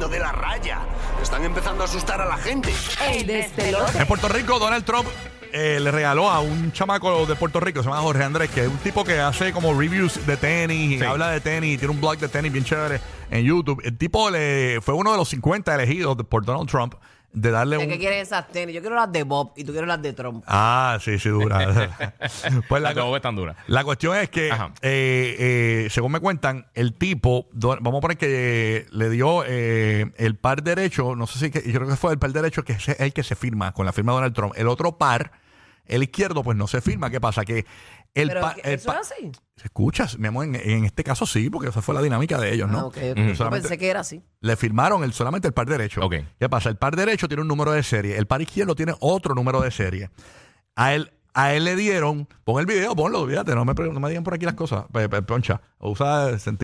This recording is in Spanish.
saliendo de la raya. Están empezando a asustar a la gente. En Puerto Rico, Donald Trump eh, le regaló a un chamaco de Puerto Rico, se llama Jorge Andrés, que es un tipo que hace como reviews de tenis, y Sí. habla de tenis, y tiene un blog de tenis bien chévere en YouTube. El tipo le fue uno de los 50 elegidos de- por Donald Trump de darle ¿De un... qué quieres esas tenis? Yo quiero las de Bob y tú quieres las de Trump. Ah, sí, sí, dura. pues La la, de Bob es tan dura. la cuestión es que, eh, eh, según me cuentan, el tipo, vamos a poner que le dio eh, el par derecho, no sé si, que, yo creo que fue el par derecho que es el que se firma con la firma de Donald Trump. El otro par, el izquierdo, pues no se firma. ¿Qué pasa? Que el par... ¿eso es así? ¿Escuchas? Mi amor, en, en este caso sí, porque esa fue la dinámica de ellos, ¿no? Ah. Mm. Yo Solamente- pensé que era así. le firmaron el, solamente el par derecho. ¿Qué pasa? El par derecho tiene un número de serie. El par izquierdo tiene otro número de serie. A él, a él le dieron, pon el video, ponlo, olvídate, no me, no me digan por aquí las cosas. Pe- pe- Poncha, usa.